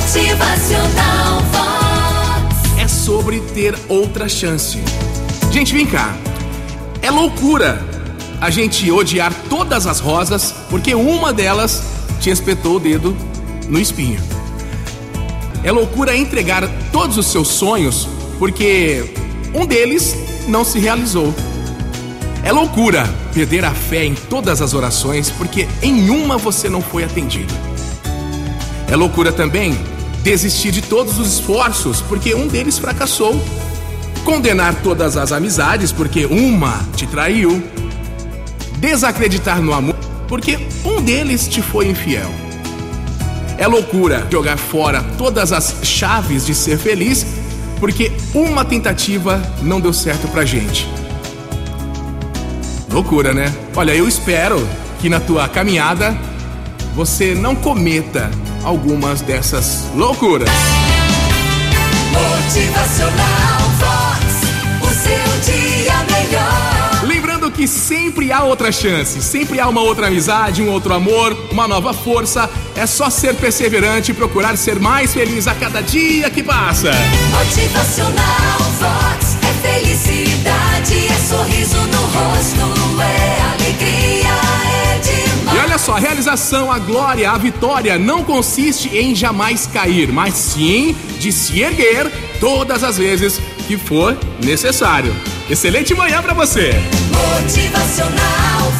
Motivacional Vox. É sobre ter outra chance. Gente, vem cá. É loucura a gente odiar todas as rosas porque uma delas te espetou o dedo no espinho. É loucura entregar todos os seus sonhos porque um deles não se realizou. É loucura perder a fé em todas as orações porque em uma você não foi atendido. É loucura também desistir de todos os esforços porque um deles fracassou. Condenar todas as amizades porque uma te traiu. Desacreditar no amor porque um deles te foi infiel. É loucura jogar fora todas as chaves de ser feliz porque uma tentativa não deu certo pra gente. Loucura, né? Olha, eu espero que na tua caminhada você não cometa algumas dessas loucuras. Motivacional Vox. O seu dia melhor. Lembrando que sempre há outra chance, sempre há uma outra amizade, um outro amor, uma nova força. É só ser perseverante e procurar ser mais feliz a cada dia que passa. Motivacional realização, a glória, a vitória não consiste em jamais cair, mas sim de se erguer todas as vezes que for necessário. Excelente manhã pra você! Motivacional